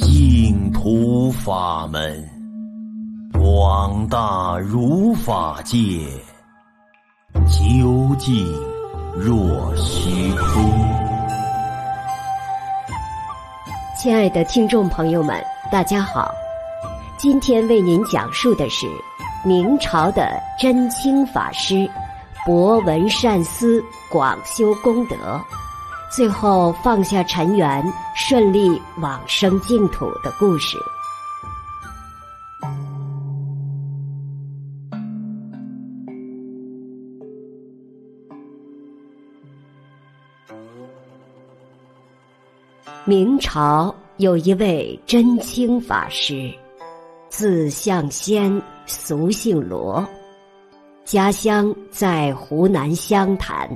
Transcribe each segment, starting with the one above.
净土法门，广大如法界，究竟若虚空。亲爱的听众朋友们，大家好，今天为您讲述的是明朝的真清法师博闻善思，广修功德。最后放下尘缘，顺利往生净土的故事。明朝有一位真清法师，字向先，俗姓罗，家乡在湖南湘潭。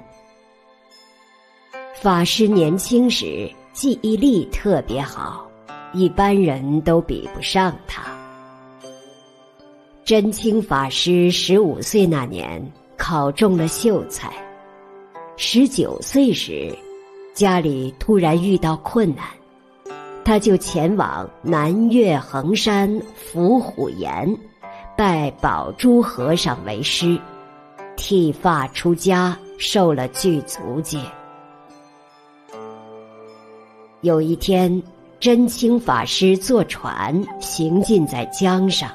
法师年轻时记忆力特别好，一般人都比不上他。真清法师十五岁那年考中了秀才，十九岁时家里突然遇到困难，他就前往南岳衡山伏虎岩，拜宝珠和尚为师，剃发出家，受了具足戒。有一天，真清法师坐船行进在江上，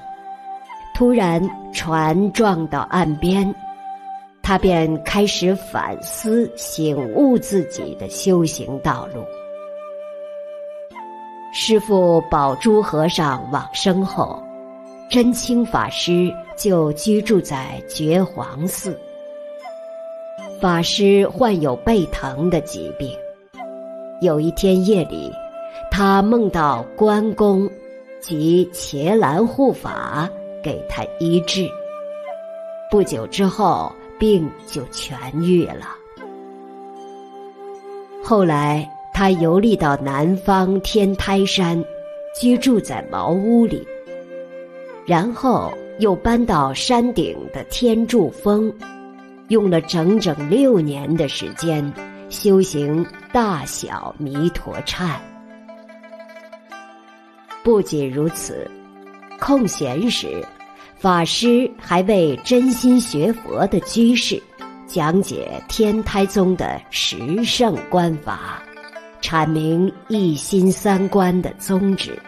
突然船撞到岸边，他便开始反思醒悟自己的修行道路。师父宝珠和尚往生后，真清法师就居住在觉皇寺。法师患有背疼的疾病。有一天夜里，他梦到关公及伽蓝护法给他医治。不久之后，病就痊愈了。后来，他游历到南方天台山，居住在茅屋里，然后又搬到山顶的天柱峰，用了整整六年的时间。修行大小弥陀忏。不仅如此，空闲时，法师还为真心学佛的居士讲解天台宗的十圣观法，阐明一心三观的宗旨。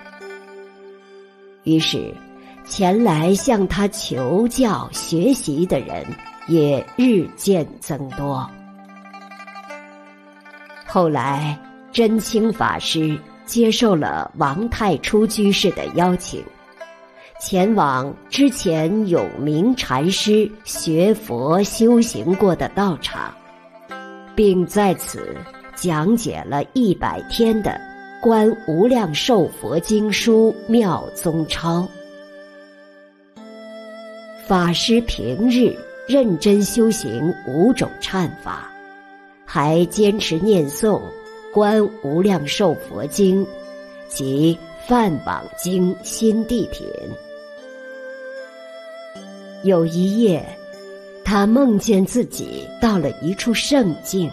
于是，前来向他求教学习的人也日渐增多。后来，真清法师接受了王太初居士的邀请，前往之前有名禅师学佛修行过的道场，并在此讲解了一百天的《观无量寿佛经书妙宗钞》。法师平日认真修行五种忏法。还坚持念诵《观无量寿佛经》及《梵网经》新地品。有一夜，他梦见自己到了一处圣境，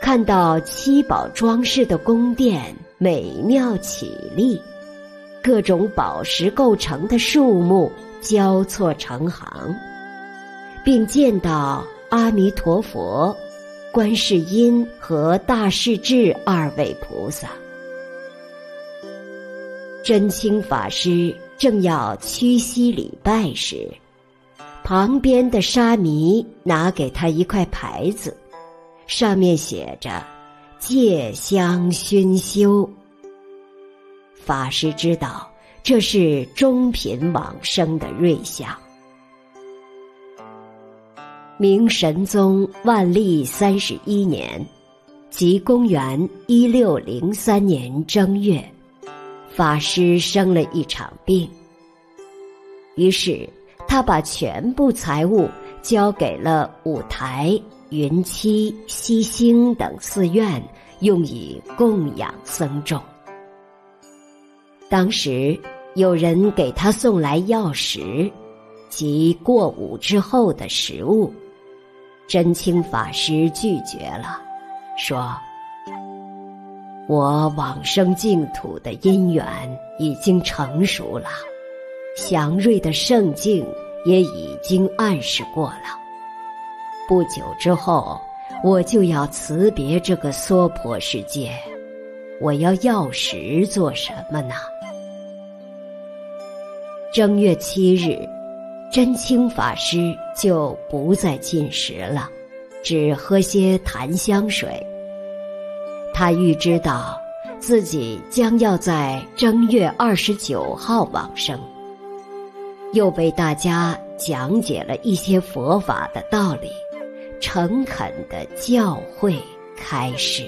看到七宝装饰的宫殿美妙绮丽，各种宝石构成的树木交错成行，并见到阿弥陀佛。观世音和大势至二位菩萨，真清法师正要屈膝礼拜时，旁边的沙弥拿给他一块牌子，上面写着“戒香熏修”。法师知道这是中品往生的瑞相。明神宗万历三十一年，即公元一六零三年正月，法师生了一场病。于是他把全部财物交给了五台、云栖、西兴等寺院，用以供养僧众。当时有人给他送来药食，即过午之后的食物。真清法师拒绝了，说：“我往生净土的因缘已经成熟了，祥瑞的圣境也已经暗示过了。不久之后，我就要辞别这个娑婆世界。我要药食做什么呢？正月七日，真清法师就不再进食了，只喝些檀香水。他预知道自己将要在正月二十九号往生，又被大家讲解了一些佛法的道理，诚恳的教诲开始。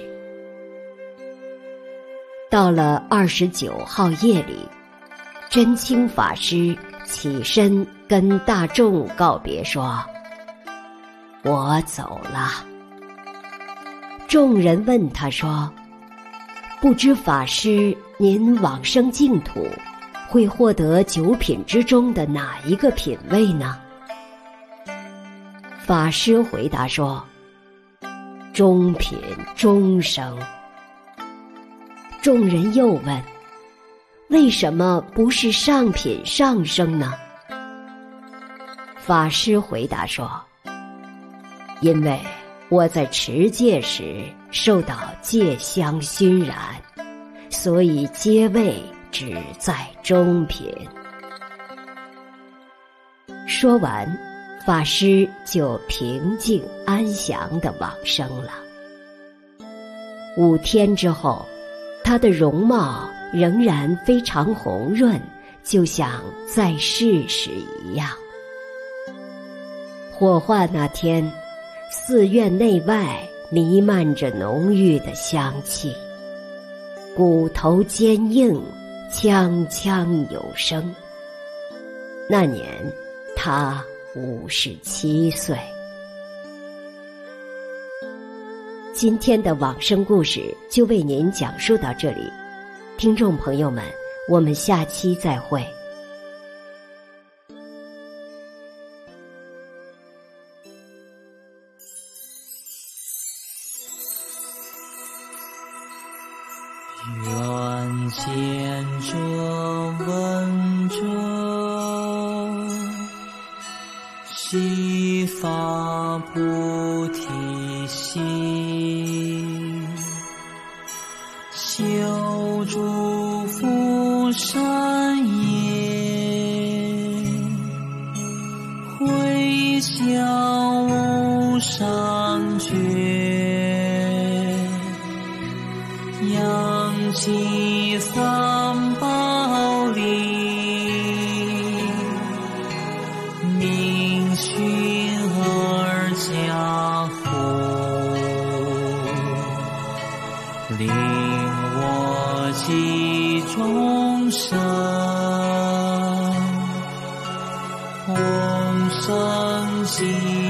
到了二十九号夜里，真清法师起身跟大众告别说：“我走了。”众人问他说：“不知法师您往生净土，会获得九品之中的哪一个品位呢？”法师回答说：“中品中生。”众人又问：“为什么不是上品上升呢？”法师回答说：“因为我在持戒时受到戒香熏染，所以阶位只在中品。”说完，法师就平静安详的往生了。五天之后。他的容貌仍然非常红润，就像在世时一样。火化那天，寺院内外弥漫着浓郁的香气，骨头坚硬，锵锵有声。那年，他五十七岁。今天的往生故事就为您讲述到这里，听众朋友们，我们下期再会。愿见者闻者，悉发菩提心。上觉，扬济三宝利，命熏而家福，令我济众。生同生喜。